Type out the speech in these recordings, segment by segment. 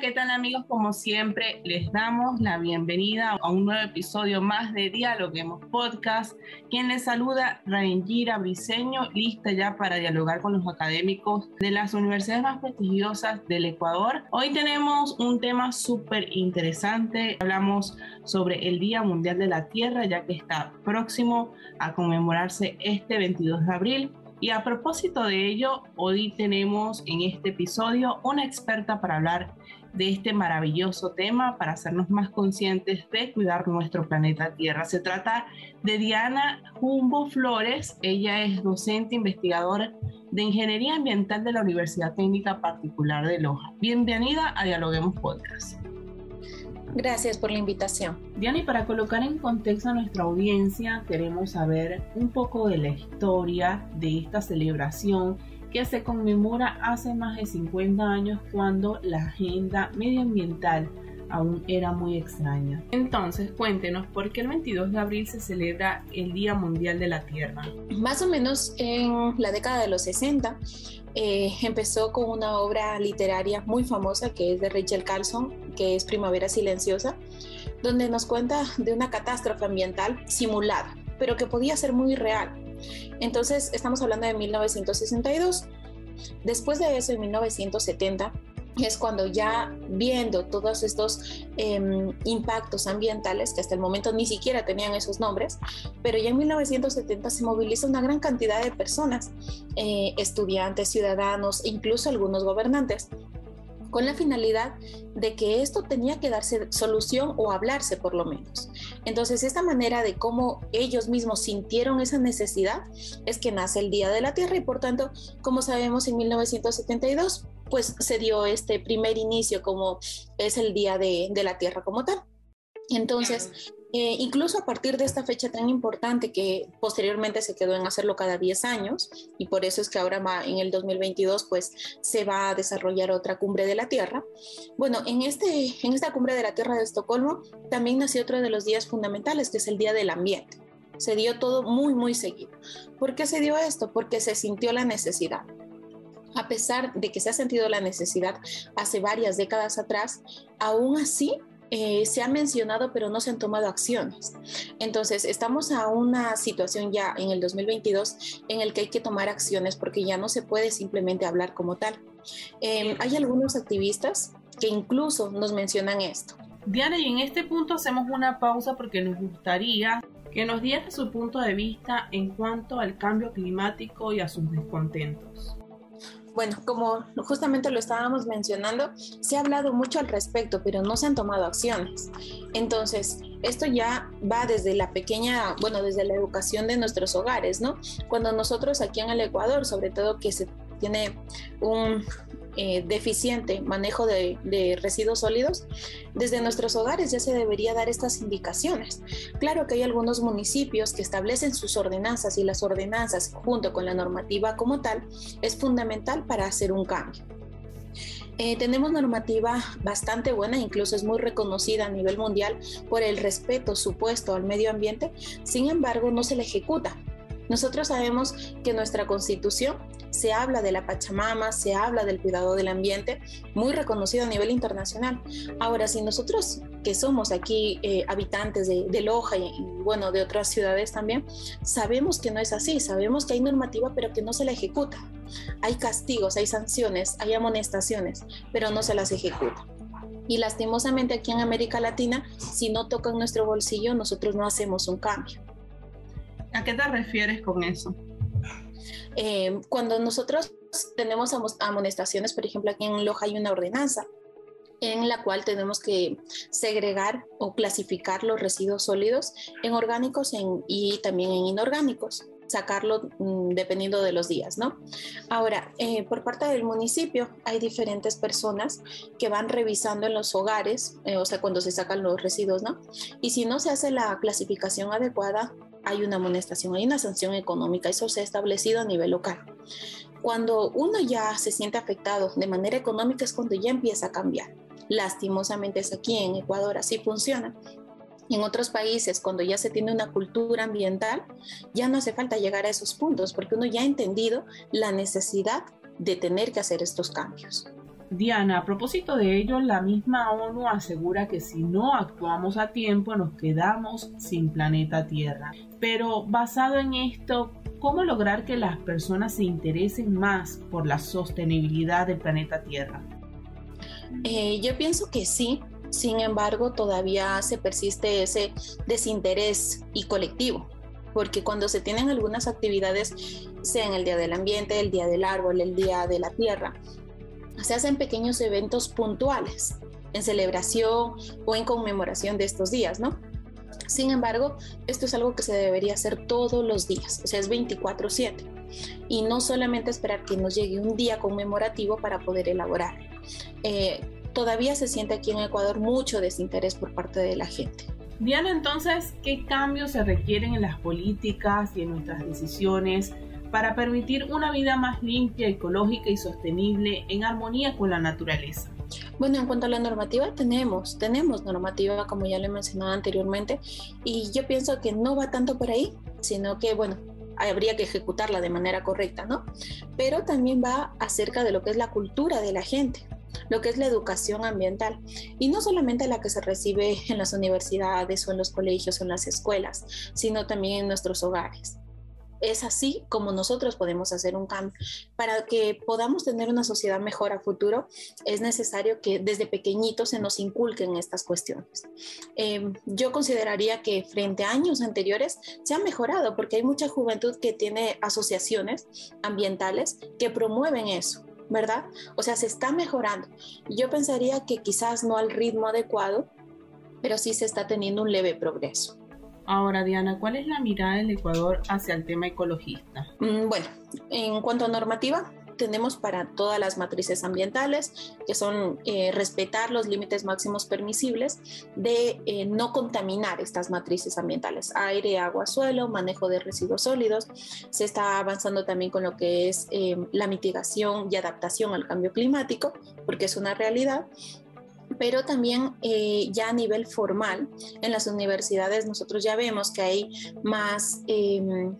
¿qué tal amigos? Como siempre, les damos la bienvenida a un nuevo episodio más de Dialoguemos Podcast. Quien les saluda, Rangira Briseño, lista ya para dialogar con los académicos de las universidades más prestigiosas del Ecuador. Hoy tenemos un tema súper interesante. Hablamos sobre el Día Mundial de la Tierra, ya que está próximo a conmemorarse este 22 de abril. Y a propósito de ello, hoy tenemos en este episodio una experta para hablar de este maravilloso tema, para hacernos más conscientes de cuidar nuestro planeta Tierra. Se trata de Diana Jumbo Flores. Ella es docente investigadora de Ingeniería Ambiental de la Universidad Técnica Particular de Loja. Bienvenida a Dialoguemos Podcast. Gracias por la invitación. Diana, y para colocar en contexto a nuestra audiencia, queremos saber un poco de la historia de esta celebración que se conmemora hace más de 50 años cuando la agenda medioambiental aún era muy extraña. Entonces, cuéntenos por qué el 22 de abril se celebra el Día Mundial de la Tierra. Más o menos en la década de los 60 eh, empezó con una obra literaria muy famosa que es de Rachel Carlson, que es Primavera Silenciosa, donde nos cuenta de una catástrofe ambiental simulada, pero que podía ser muy real. Entonces, estamos hablando de 1962. Después de eso, en 1970, es cuando ya viendo todos estos em, impactos ambientales, que hasta el momento ni siquiera tenían esos nombres, pero ya en 1970 se moviliza una gran cantidad de personas, eh, estudiantes, ciudadanos incluso algunos gobernantes, con la finalidad de que esto tenía que darse solución o hablarse por lo menos. Entonces, esta manera de cómo ellos mismos sintieron esa necesidad es que nace el Día de la Tierra y por tanto, como sabemos, en 1972 pues se dio este primer inicio como es el Día de, la Tierra como tal. Entonces, eh, incluso a partir de esta fecha tan importante que posteriormente se quedó en hacerlo cada 10 años y por eso es que ahora en el 2022 pues se va a desarrollar otra cumbre de la Tierra. Bueno, en, este, en esta cumbre de la Tierra de Estocolmo también nació otro de los días fundamentales que es el Día del Ambiente. Se dio todo muy, muy seguido. ¿Por qué se dio esto? Porque se sintió la necesidad a pesar de que se ha sentido la necesidad hace varias décadas atrás, aún así eh, se ha mencionado, pero no se han tomado acciones. Entonces, estamos a una situación ya en el 2022 en el que hay que tomar acciones porque ya no se puede simplemente hablar como tal. Em, hay algunos activistas que incluso nos mencionan esto. Diana, y en este punto hacemos una pausa porque nos gustaría que nos diera su punto de vista en cuanto al cambio climático y a sus descontentos bueno, como justamente lo estábamos mencionando, se ha hablado mucho al respecto, pero no se han tomado acciones. Entonces, esto ya va desde la pequeña, bueno, desde la educación de nuestros hogares, ¿no? Cuando nosotros aquí en el Ecuador, sobre todo que se tiene un eh, deficiente manejo de, residuos sólidos, desde nuestros hogares ya se debería dar estas indicaciones. Claro que hay algunos municipios que establecen sus ordenanzas y las ordenanzas junto con la normativa como tal es fundamental para hacer un cambio. Eh, tenemos normativa bastante buena, incluso es muy reconocida a nivel mundial por el respeto supuesto al medio ambiente, sin embargo no se le ejecuta. Nosotros sabemos que nuestra constitución se habla de la Pachamama, se habla del cuidado del ambiente, muy reconocido a nivel internacional. Ahora, si nosotros que somos aquí eh, habitantes de, Loja y, bueno, de otras ciudades también, sabemos que no es así, sabemos que hay normativa pero que no se la ejecuta. Hay castigos, hay sanciones, hay amonestaciones, pero no se las ejecuta. Y lastimosamente aquí en América Latina, si no tocan nuestro bolsillo, nosotros no hacemos un cambio. ¿A qué te refieres con eso? Eh, cuando nosotros tenemos amonestaciones, por ejemplo, aquí en Loja hay una ordenanza en la cual tenemos que segregar o clasificar los residuos sólidos en orgánicos y también en inorgánicos sacarlo mm, dependiendo de los días, ¿no? Ahora, eh, por parte del municipio hay diferentes personas que van revisando en los hogares, eh, o sea, cuando se sacan los residuos, ¿no? Y si no se hace la clasificación adecuada, hay una amonestación, hay una sanción económica, eso se ha establecido a nivel local. Cuando uno ya se siente afectado de manera económica es cuando ya empieza a cambiar. Lastimosamente es aquí en Ecuador, así funciona. En otros países, cuando ya se tiene una cultura ambiental, ya no hace falta llegar a esos puntos porque uno ya ha entendido la necesidad de tener que hacer estos cambios. Diana, a propósito de ello, la misma ONU asegura que si no actuamos a tiempo nos quedamos sin planeta Tierra. Pero basado en esto, ¿cómo lograr que las personas se interesen más por la sostenibilidad del planeta Tierra? Eh, yo pienso que sí, sin embargo todavía se persiste ese desinterés y colectivo, porque cuando se tienen algunas actividades, sea en el Día del Ambiente, el Día del Árbol, el Día de la Tierra, se hacen pequeños eventos puntuales en celebración o en conmemoración de estos días, ¿no? Sin embargo, esto es algo que se debería hacer todos los días, o sea, es 24/7. Y no solamente esperar que nos llegue un día conmemorativo para poder elaborar. Eh, todavía se siente aquí en Ecuador mucho desinterés por parte de la gente. Diana, entonces, ¿qué cambios se requieren en las políticas y en nuestras decisiones para permitir una vida más limpia, ecológica y sostenible en armonía con la naturaleza? Bueno, en cuanto a la normativa, tenemos, tenemos normativa, como ya le mencionaba anteriormente, y yo pienso que no va tanto por ahí, sino que, bueno, habría que ejecutarla de manera correcta, ¿no? Pero también va acerca de lo que es la cultura de la gente lo que es la educación ambiental y no solamente la que se recibe en las universidades o en los colegios o en las escuelas, sino también en nuestros hogares. Es así como nosotros podemos hacer un cambio. Para que podamos tener una sociedad mejor a futuro, es necesario que desde pequeñitos se nos inculquen estas cuestiones. Em, yo consideraría que frente a años anteriores se ha mejorado porque hay mucha juventud que tiene asociaciones ambientales que promueven eso. ¿verdad? O sea, se está mejorando. Yo pensaría que quizás no al ritmo adecuado, pero sí se está teniendo un leve progreso. Ahora, Diana, ¿cuál es la mirada del Ecuador hacia el tema ecologista? Mm, bueno, en cuanto a normativa, tenemos para todas las matrices ambientales, que son eh, respetar los límites máximos permisibles de eh, no contaminar estas matrices ambientales, aire, agua, suelo, manejo de residuos sólidos. Se está avanzando también con lo que es eh, la mitigación y adaptación al cambio climático, porque es una realidad pero también ya a nivel formal en las universidades nosotros ya vemos que hay más em,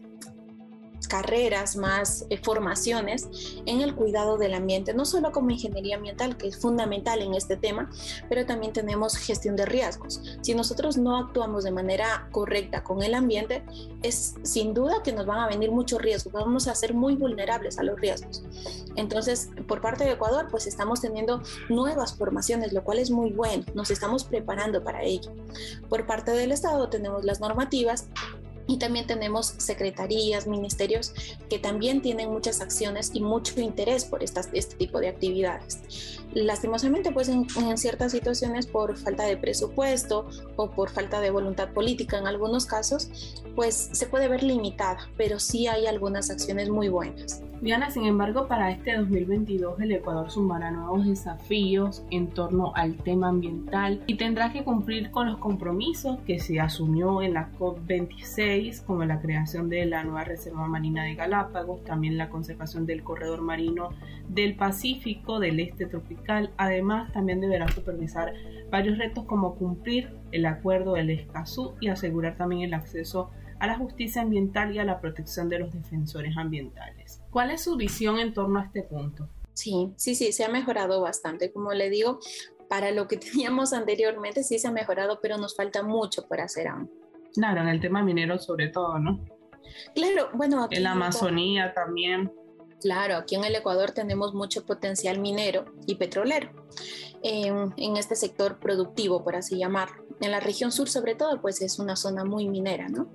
carreras, más eh, formaciones en el cuidado del ambiente, no solo como ingeniería ambiental, que es fundamental en este tema, pero también tenemos gestión de riesgos. Si nosotros no actuamos de manera correcta con el ambiente, es sin duda que nos van a venir muchos riesgos, vamos a ser muy vulnerables a los riesgos. Entonces, por parte de Ecuador, pues estamos teniendo nuevas formaciones, lo cual es muy bueno, nos estamos preparando para ello. Por parte del Estado tenemos las normativas y también tenemos secretarías, ministerios que también tienen muchas acciones y mucho interés por estas, este tipo de actividades. Lastimosamente, pues en, en, ciertas situaciones por falta de presupuesto o por falta de voluntad política en algunos casos, pues se puede ver limitada, pero sí hay algunas acciones muy buenas. Diana, sin embargo, para este 2022 el Ecuador sumará nuevos desafíos en torno al tema ambiental y tendrá que cumplir con los compromisos que se asumió en la COP26, como la creación de la nueva Reserva Marina de Galápagos, también la conservación del corredor marino del Pacífico, del este tropical. Además, también deberá supervisar varios retos como cumplir el acuerdo del Escazú y asegurar también el acceso a la justicia ambiental y a la protección de los defensores ambientales. ¿Cuál es su visión en torno a este punto? Sí, sí, sí, se ha mejorado bastante. Como le digo, para lo que teníamos anteriormente sí se ha mejorado, pero nos falta mucho por hacer aún. Claro, en el tema minero sobre todo, ¿no? Claro, bueno. Aquí en la Amazonía también. Claro, aquí en el Ecuador tenemos mucho potencial minero y petrolero en, en, este sector productivo, por así llamarlo. En la región sur, sobre todo, pues es una zona muy minera, ¿no?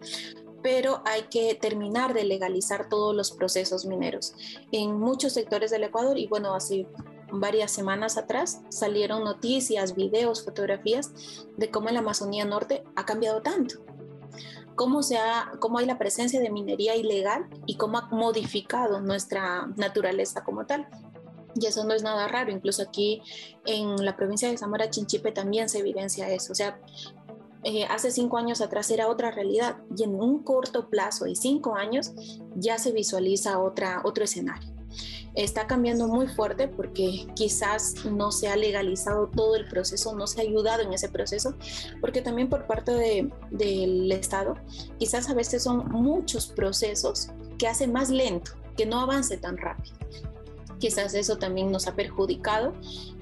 Pero hay que terminar de legalizar todos los procesos mineros en muchos sectores del Ecuador y bueno, así varias semanas atrás salieron noticias, videos, fotografías de cómo la Amazonía Norte ha cambiado tanto. Cómo, se ha, cómo hay la presencia de minería ilegal y cómo ha modificado nuestra naturaleza como tal. Y eso no es nada raro, incluso aquí en la provincia de Zamora Chinchipe también se evidencia eso. O sea, eh, hace cinco años atrás era otra realidad y en un corto plazo de cinco años ya se visualiza otra, otro escenario. Está cambiando muy fuerte porque quizás no se ha legalizado todo el proceso, no se ha ayudado en ese proceso, porque también por parte de, del Estado, quizás a veces son muchos procesos que hacen más lento, que no avance tan rápido quizás eso también nos ha perjudicado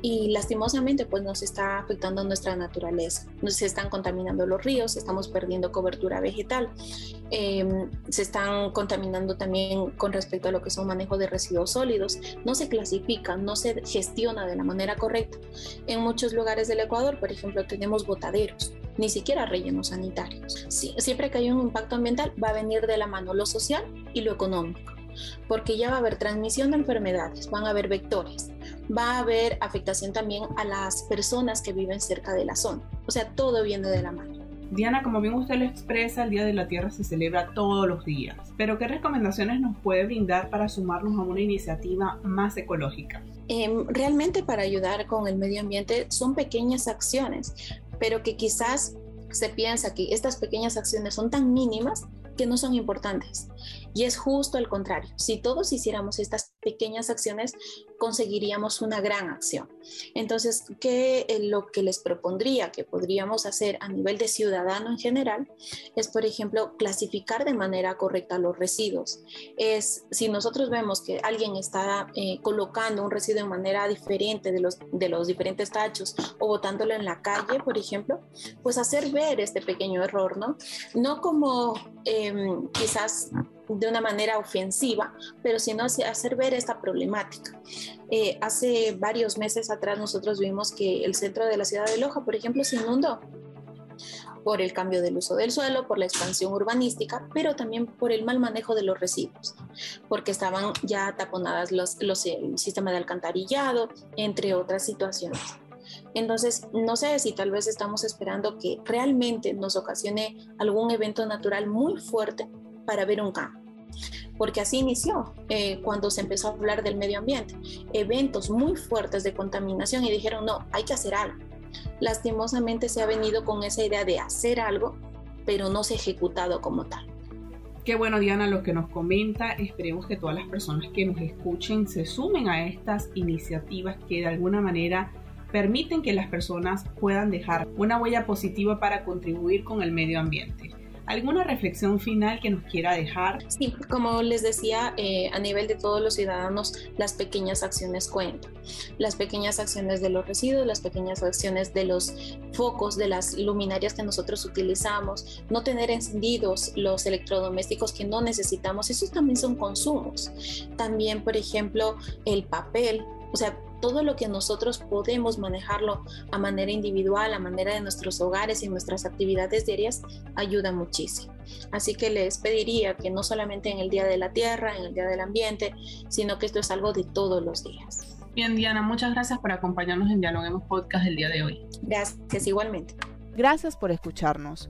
y lastimosamente pues nos está afectando nuestra naturaleza. Nos están contaminando los ríos, estamos perdiendo cobertura vegetal, em, se están contaminando también con respecto a lo que son manejo de residuos sólidos, no se clasifica, no se gestiona de la manera correcta. En muchos lugares del Ecuador, por ejemplo, tenemos botaderos, ni siquiera rellenos sanitarios. siempre que hay un impacto ambiental va a venir de la mano lo social y lo económico porque ya va a haber transmisión de enfermedades, van a haber vectores, va a haber afectación también a las personas que viven cerca de la zona. O sea, todo viene de la mano. Diana, como bien usted lo expresa, el Día de la Tierra se celebra todos los días, pero ¿qué recomendaciones nos puede brindar para sumarnos a una iniciativa más ecológica? Em, realmente para ayudar con el medio ambiente son pequeñas acciones, pero que quizás se piensa que estas pequeñas acciones son tan mínimas que no son importantes. Y es justo al contrario. Si todos hiciéramos estas pequeñas acciones, conseguiríamos una gran acción. Entonces, ¿qué lo que les propondría que podríamos hacer a nivel de ciudadano en general es, por ejemplo, clasificar de manera correcta los residuos? Es si nosotros vemos que alguien está eh, colocando un residuo de manera diferente de los, de los diferentes tachos o botándolo en la calle, por ejemplo, pues hacer ver este pequeño error, ¿no? No como em, quizás de una manera ofensiva, pero sino hacer ver esta problemática. Eh, hace varios meses atrás nosotros vimos que el centro de la ciudad de Loja, por ejemplo, se inundó por el cambio del uso del suelo, por la expansión urbanística, pero también por el mal manejo de los residuos, porque estaban ya taponadas los, los el sistema de alcantarillado, entre otras situaciones. Entonces, no sé si tal vez estamos esperando que realmente nos ocasione algún evento natural muy fuerte para ver un cambio porque así inició eh, cuando se empezó a hablar del medio ambiente, eventos muy fuertes de contaminación y dijeron, no, hay que hacer algo. Lastimosamente se ha venido con esa idea de hacer algo, pero no se ha ejecutado como tal. Qué bueno, Diana, lo que nos comenta. Esperemos que todas las personas que nos escuchen se sumen a estas iniciativas que de alguna manera permiten que las personas puedan dejar una huella positiva para contribuir con el medio ambiente. ¿Alguna reflexión final que nos quiera dejar? Sí, como les decía, eh, a nivel de todos los ciudadanos, las pequeñas acciones cuentan. Las pequeñas acciones de los residuos, las pequeñas acciones de los focos, de las luminarias que nosotros utilizamos, no tener encendidos los electrodomésticos que no necesitamos, esos también son consumos. También, por ejemplo, el papel, o sea, todo lo que nosotros podemos manejarlo a manera individual, a manera de nuestros hogares y nuestras actividades diarias, ayuda muchísimo. Así que les pediría que no solamente en el Día de la Tierra, en el Día del Ambiente, sino que esto es algo de todos los días. Bien, Diana, muchas gracias por acompañarnos en Dialoguemos Podcast el día de hoy. Gracias, igualmente. Gracias por escucharnos.